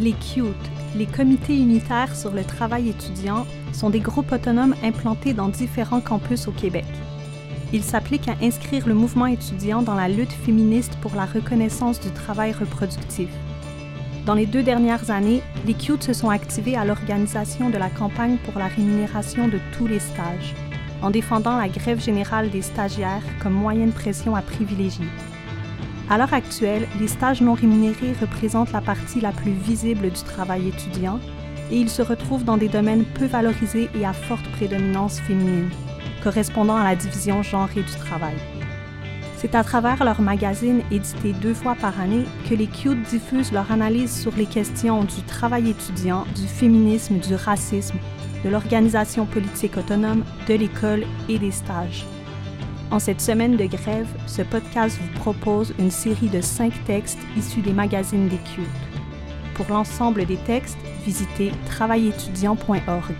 Les CUTE, les comités unitaires sur le travail étudiant, sont des groupes autonomes implantés dans différents campus au Québec. Ils s'appliquent à inscrire le mouvement étudiant dans la lutte féministe pour la reconnaissance du travail reproductif. Dans les deux dernières années, les CUTE se sont activés à l'organisation de la campagne pour la rémunération de tous les stages, en défendant la grève générale des stagiaires comme moyen de pression à privilégier. À l'heure actuelle, les stages non rémunérés représentent la partie la plus visible du travail étudiant et ils se retrouvent dans des domaines peu valorisés et à forte prédominance féminine, correspondant à la division genrée du travail. C'est à travers leur magazine édité deux fois par année que les CUTE diffusent leur analyse sur les questions du travail étudiant, du féminisme, du racisme, de l'organisation politique autonome, de l'école et des stages. En cette semaine de grève, ce podcast vous propose une série de cinq textes issus des magazines des. Pour l'ensemble des textes, visitez travailétudiant.org.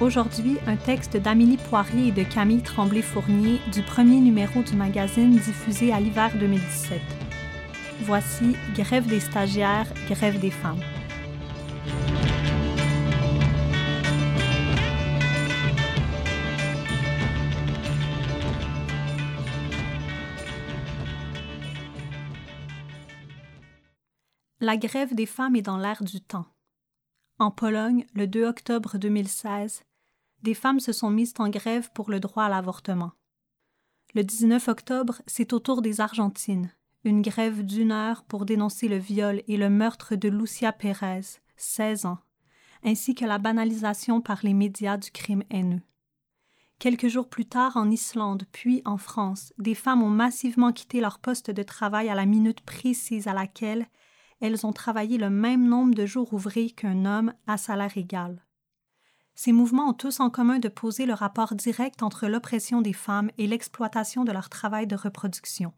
Aujourd'hui, un texte d'Amélie Poirier et de Camille Tremblay-Fournier du premier numéro du magazine diffusé à l'hiver 2017. Voici Grève des stagiaires, grève des femmes. La grève des femmes est dans l'air du temps. En Pologne, le 2 octobre 2016, des femmes se sont mises en grève pour le droit à l'avortement. Le 19 octobre, c'est au tour des Argentines, une grève d'une heure pour dénoncer le viol et le meurtre de Lucia Pérez, 16 ans, ainsi que la banalisation par les médias du crime haineux. Quelques jours plus tard, en Islande, puis en France, des femmes ont massivement quitté leur poste de travail à la minute précise à laquelle elles ont travaillé le même nombre de jours ouvrés qu'un homme à salaire égal. Ces mouvements ont tous en commun de poser le rapport direct entre l'oppression des femmes et l'exploitation de leur travail de reproduction.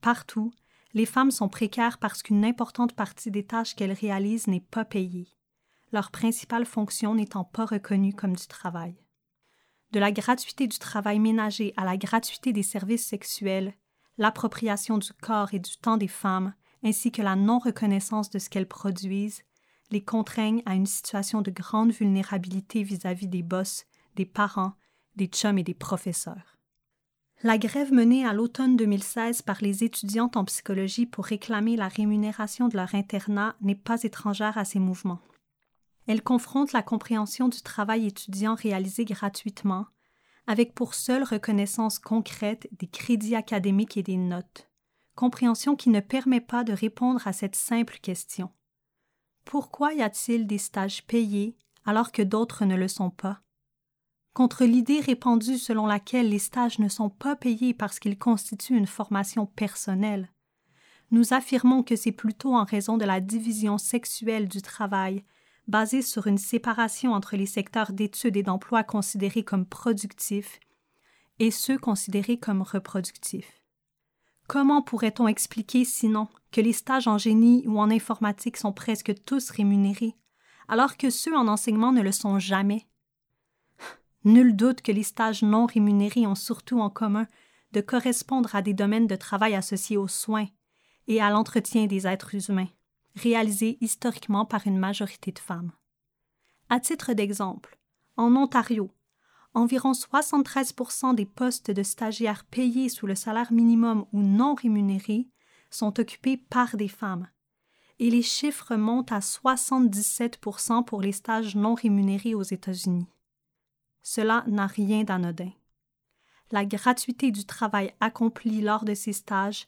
Partout, les femmes sont précaires parce qu'une importante partie des tâches qu'elles réalisent n'est pas payée, leur principale fonction n'étant pas reconnue comme du travail. De la gratuité du travail ménager à la gratuité des services sexuels, l'appropriation du corps et du temps des femmes, ainsi que la non-reconnaissance de ce qu'elles produisent, les contraignent à une situation de grande vulnérabilité vis-à-vis des boss, des parents, des chums et des professeurs. La grève menée à l'automne 2016 par les étudiantes en psychologie pour réclamer la rémunération de leur internat n'est pas étrangère à ces mouvements. Elle confronte la compréhension du travail étudiant réalisé gratuitement, avec pour seule reconnaissance concrète des crédits académiques et des notes compréhension qui ne permet pas de répondre à cette simple question. Pourquoi y a-t-il des stages payés alors que d'autres ne le sont pas? Contre l'idée répandue selon laquelle les stages ne sont pas payés parce qu'ils constituent une formation personnelle, nous affirmons que c'est plutôt en raison de la division sexuelle du travail, basée sur une séparation entre les secteurs d'études et d'emploi considérés comme productifs et ceux considérés comme reproductifs. Comment pourrait-on expliquer sinon que les stages en génie ou en informatique sont presque tous rémunérés, alors que ceux en enseignement ne le sont jamais? Nul doute que les stages non rémunérés ont surtout en commun de correspondre à des domaines de travail associés aux soins et à l'entretien des êtres humains, réalisés historiquement par une majorité de femmes. À titre d'exemple, en Ontario, environ 73 des postes de stagiaires payés sous le salaire minimum ou non rémunérés sont occupés par des femmes. Et les chiffres montent à 77% pour les stages non rémunérés aux États-Unis. Cela n'a rien d'anodin. La gratuité du travail accompli lors de ces stages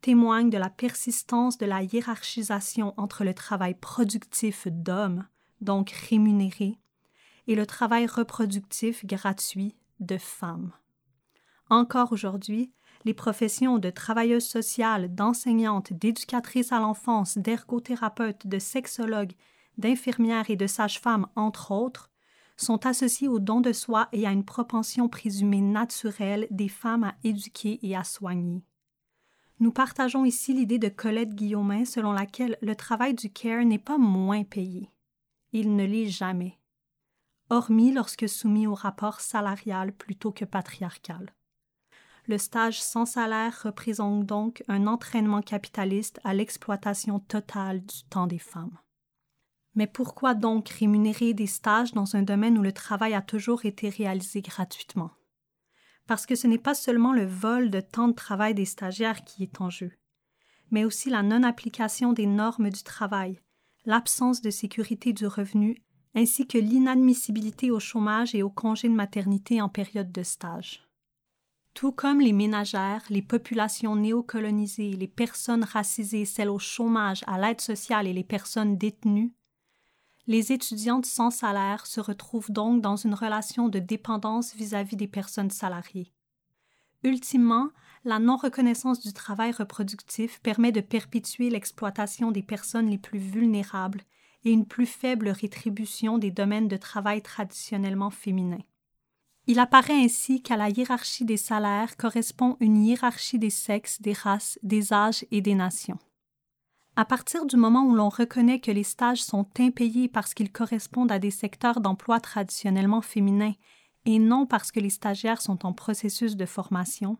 témoigne de la persistance de la hiérarchisation entre le travail productif d'hommes, donc rémunéré, et le travail reproductif gratuit de femmes. Encore aujourd'hui, les professions de travailleuses sociales, d'enseignantes, d'éducatrices à l'enfance, d'ergothérapeutes, de sexologues, d'infirmières et de sages-femmes, entre autres, sont associées au don de soi et à une propension présumée naturelle des femmes à éduquer et à soigner. Nous partageons ici l'idée de Colette Guillaumin selon laquelle le travail du care n'est pas moins payé. Il ne l'est jamais hormis lorsque soumis au rapport salarial plutôt que patriarcal. le stage sans salaire représente donc un entraînement capitaliste à l'exploitation totale du temps des femmes. Mais pourquoi donc rémunérer des stages dans un domaine où le travail a toujours été réalisé gratuitement? Parce que ce n'est pas seulement le vol de temps de travail des stagiaires qui est en jeu, mais aussi la non-application des normes du travail, l'absence de sécurité du revenu, ainsi que l'inadmissibilité au chômage et au congé de maternité en période de stage. Tout comme les ménagères, les populations néocolonisées, les personnes racisées, celles au chômage, à l'aide sociale et les personnes détenues, les étudiantes sans salaire se retrouvent donc dans une relation de dépendance vis-à-vis des personnes salariées. Ultimement, la non-reconnaissance du travail reproductif permet de perpétuer l'exploitation des personnes les plus vulnérables et une plus faible rétribution des domaines de travail traditionnellement féminins. Il apparaît ainsi qu'à la hiérarchie des salaires correspond une hiérarchie des sexes, des races, des âges et des nations. À partir du moment où l'on reconnaît que les stages sont impayés parce qu'ils correspondent à des secteurs d'emploi traditionnellement féminins et non parce que les stagiaires sont en processus de formation,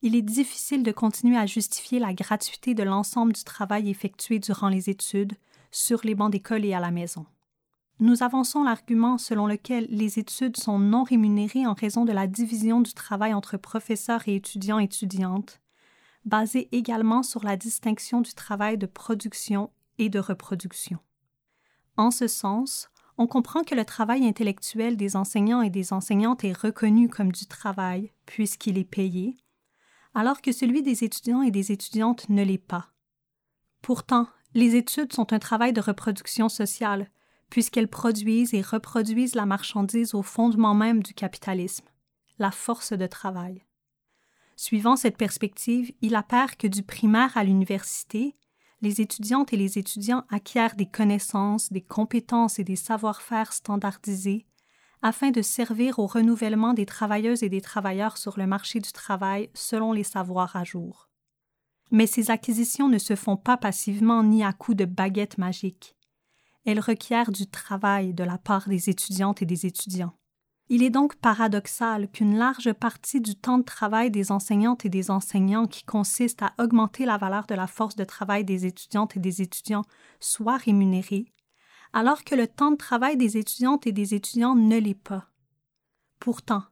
il est difficile de continuer à justifier la gratuité de l'ensemble du travail effectué durant les études, sur les bancs d'école et à la maison. Nous avançons l'argument selon lequel les études sont non rémunérées en raison de la division du travail entre professeurs et étudiants-étudiantes, basé également sur la distinction du travail de production et de reproduction. En ce sens, on comprend que le travail intellectuel des enseignants et des enseignantes est reconnu comme du travail, puisqu'il est payé, alors que celui des étudiants et des étudiantes ne l'est pas. Pourtant, les études sont un travail de reproduction sociale, puisqu'elles produisent et reproduisent la marchandise au fondement même du capitalisme, la force de travail. Suivant cette perspective, il apparaît que du primaire à l'université, les étudiantes et les étudiants acquièrent des connaissances, des compétences et des savoir-faire standardisés afin de servir au renouvellement des travailleuses et des travailleurs sur le marché du travail selon les savoirs à jour. Mais ces acquisitions ne se font pas passivement ni à coups de baguette magique. Elles requièrent du travail de la part des étudiantes et des étudiants. Il est donc paradoxal qu'une large partie du temps de travail des enseignantes et des enseignants qui consiste à augmenter la valeur de la force de travail des étudiantes et des étudiants soit rémunérée, alors que le temps de travail des étudiantes et des étudiants ne l'est pas. Pourtant,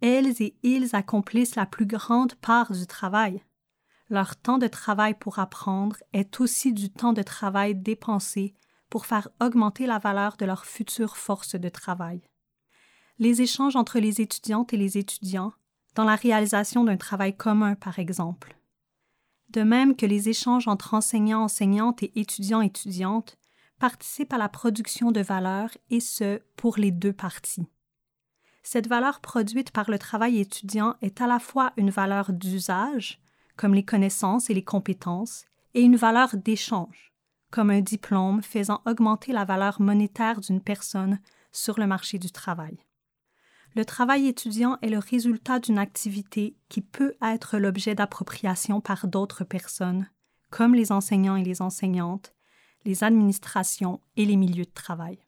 elles et ils accomplissent la plus grande part du travail. Leur temps de travail pour apprendre est aussi du temps de travail dépensé pour faire augmenter la valeur de leur future force de travail les échanges entre les étudiantes et les étudiants dans la réalisation d'un travail commun, par exemple. De même que les échanges entre enseignants, enseignantes et étudiants, étudiantes participent à la production de valeur et ce, pour les deux parties. Cette valeur produite par le travail étudiant est à la fois une valeur d'usage, comme les connaissances et les compétences, et une valeur d'échange, comme un diplôme faisant augmenter la valeur monétaire d'une personne sur le marché du travail. Le travail étudiant est le résultat d'une activité qui peut être l'objet d'appropriation par d'autres personnes, comme les enseignants et les enseignantes, les administrations et les milieux de travail.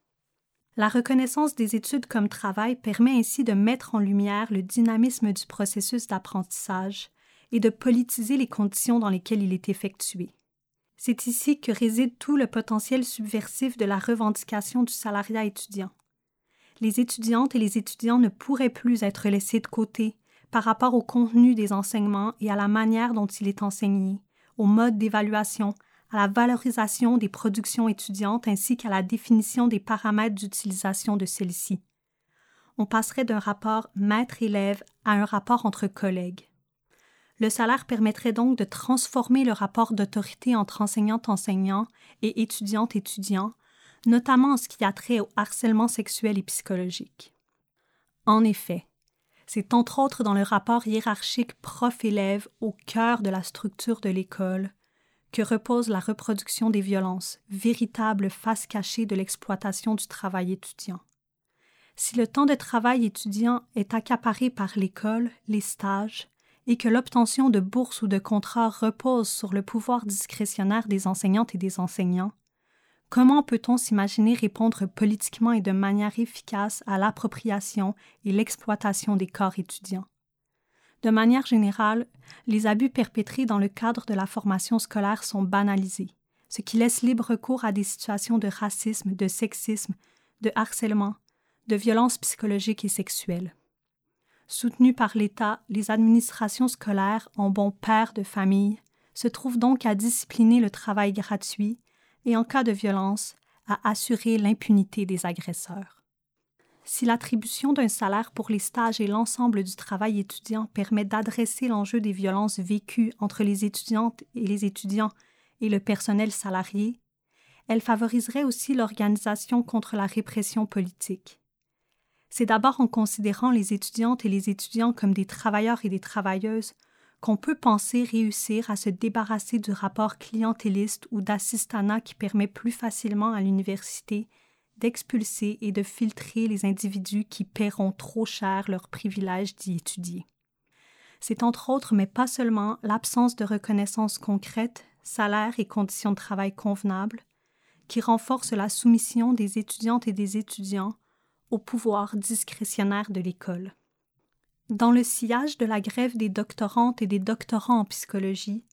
La reconnaissance des études comme travail permet ainsi de mettre en lumière le dynamisme du processus d'apprentissage et de politiser les conditions dans lesquelles il est effectué. C'est ici que réside tout le potentiel subversif de la revendication du salariat étudiant les étudiantes et les étudiants ne pourraient plus être laissés de côté par rapport au contenu des enseignements et à la manière dont il est enseigné, au mode d'évaluation, à la valorisation des productions étudiantes ainsi qu'à la définition des paramètres d'utilisation de celles-ci. On passerait d'un rapport maître-élève à un rapport entre collègues. Le salaire permettrait donc de transformer le rapport d'autorité entre enseignante-enseignant et étudiante-étudiant notamment en ce qui a trait au harcèlement sexuel et psychologique. En effet, c'est entre autres dans le rapport hiérarchique prof-élève au cœur de la structure de l'école que repose la reproduction des violences, véritable face cachée de l'exploitation du travail étudiant. Si le temps de travail étudiant est accaparé par l'école, les stages, et que l'obtention de bourses ou de contrats repose sur le pouvoir discrétionnaire des enseignantes et des enseignants, Comment peut-on s'imaginer répondre politiquement et de manière efficace à l'appropriation et l'exploitation des corps étudiants? De manière générale, les abus perpétrés dans le cadre de la formation scolaire sont banalisés, ce qui laisse libre cours à des situations de racisme, de sexisme, de harcèlement, de violence psychologique et sexuelle. Soutenues par l'État, les administrations scolaires, en bon père de famille, se trouvent donc à discipliner le travail gratuit et, en cas de violence, à assurer l'impunité des agresseurs. Si l'attribution d'un salaire pour les stages et l'ensemble du travail étudiant permet d'adresser l'enjeu des violences vécues entre les étudiantes et les étudiants et le personnel salarié, elle favoriserait aussi l'organisation contre la répression politique. C'est d'abord en considérant les étudiantes et les étudiants comme des travailleurs et des travailleuses qu'on peut penser réussir à se débarrasser du rapport clientéliste ou d'assistanat qui permet plus facilement à l'université d'expulser et de filtrer les individus qui paieront trop cher leur privilège d'y étudier. C'est entre autres, mais pas seulement, l'absence de reconnaissance concrète, salaire et conditions de travail convenables, qui renforce la soumission des étudiantes et des étudiants au pouvoir discrétionnaire de l'école. Dans le sillage de la grève des doctorantes et des doctorants en psychologie,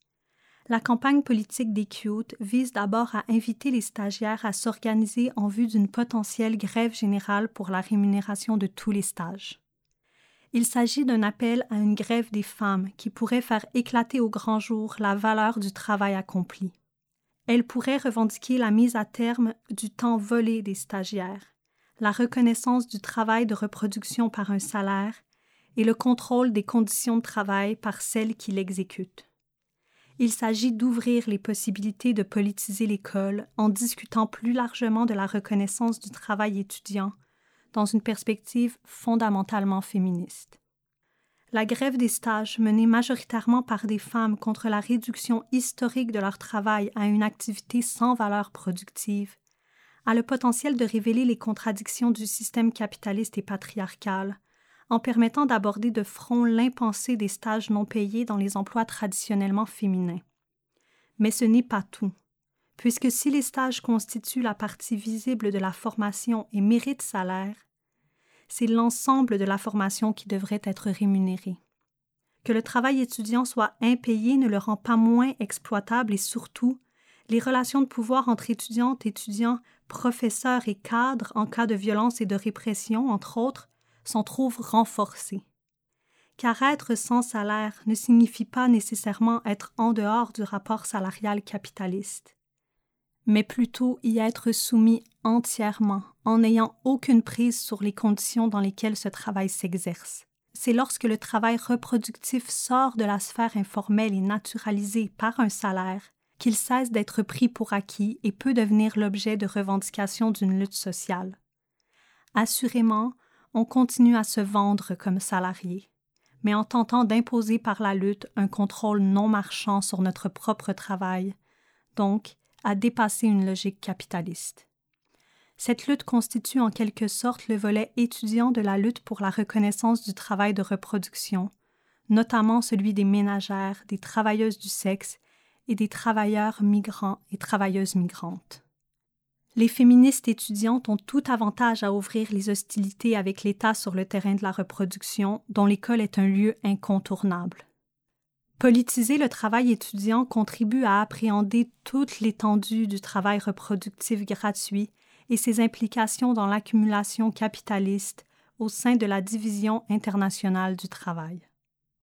la campagne politique des CUTE vise d'abord à inviter les stagiaires à s'organiser en vue d'une potentielle grève générale pour la rémunération de tous les stages. Il s'agit d'un appel à une grève des femmes qui pourrait faire éclater au grand jour la valeur du travail accompli. Elle pourrait revendiquer la mise à terme du temps volé des stagiaires, la reconnaissance du travail de reproduction par un salaire et le contrôle des conditions de travail par celles qui l'exécutent. Il s'agit d'ouvrir les possibilités de politiser l'école en discutant plus largement de la reconnaissance du travail étudiant dans une perspective fondamentalement féministe. La grève des stages, menée majoritairement par des femmes contre la réduction historique de leur travail à une activité sans valeur productive, a le potentiel de révéler les contradictions du système capitaliste et patriarcal, en permettant d'aborder de front l'impensé des stages non payés dans les emplois traditionnellement féminins. Mais ce n'est pas tout, puisque si les stages constituent la partie visible de la formation et méritent salaire, c'est l'ensemble de la formation qui devrait être rémunéré. Que le travail étudiant soit impayé ne le rend pas moins exploitable et surtout, les relations de pouvoir entre étudiantes, étudiants, professeurs et cadres en cas de violence et de répression, entre autres, s'en trouvent renforcées. Car être sans salaire ne signifie pas nécessairement être en dehors du rapport salarial capitaliste, mais plutôt y être soumis entièrement en n'ayant aucune prise sur les conditions dans lesquelles ce travail s'exerce. C'est lorsque le travail reproductif sort de la sphère informelle et naturalisé par un salaire qu'il cesse d'être pris pour acquis et peut devenir l'objet de revendications d'une lutte sociale. Assurément, on continue à se vendre comme salarié, mais en tentant d'imposer par la lutte un contrôle non marchand sur notre propre travail, donc à dépasser une logique capitaliste. Cette lutte constitue en quelque sorte le volet étudiant de la lutte pour la reconnaissance du travail de reproduction, notamment celui des ménagères, des travailleuses du sexe et des travailleurs migrants et travailleuses migrantes. Les féministes étudiantes ont tout avantage à ouvrir les hostilités avec l'État sur le terrain de la reproduction, dont l'école est un lieu incontournable. Politiser le travail étudiant contribue à appréhender toute l'étendue du travail reproductif gratuit et ses implications dans l'accumulation capitaliste au sein de la division internationale du travail.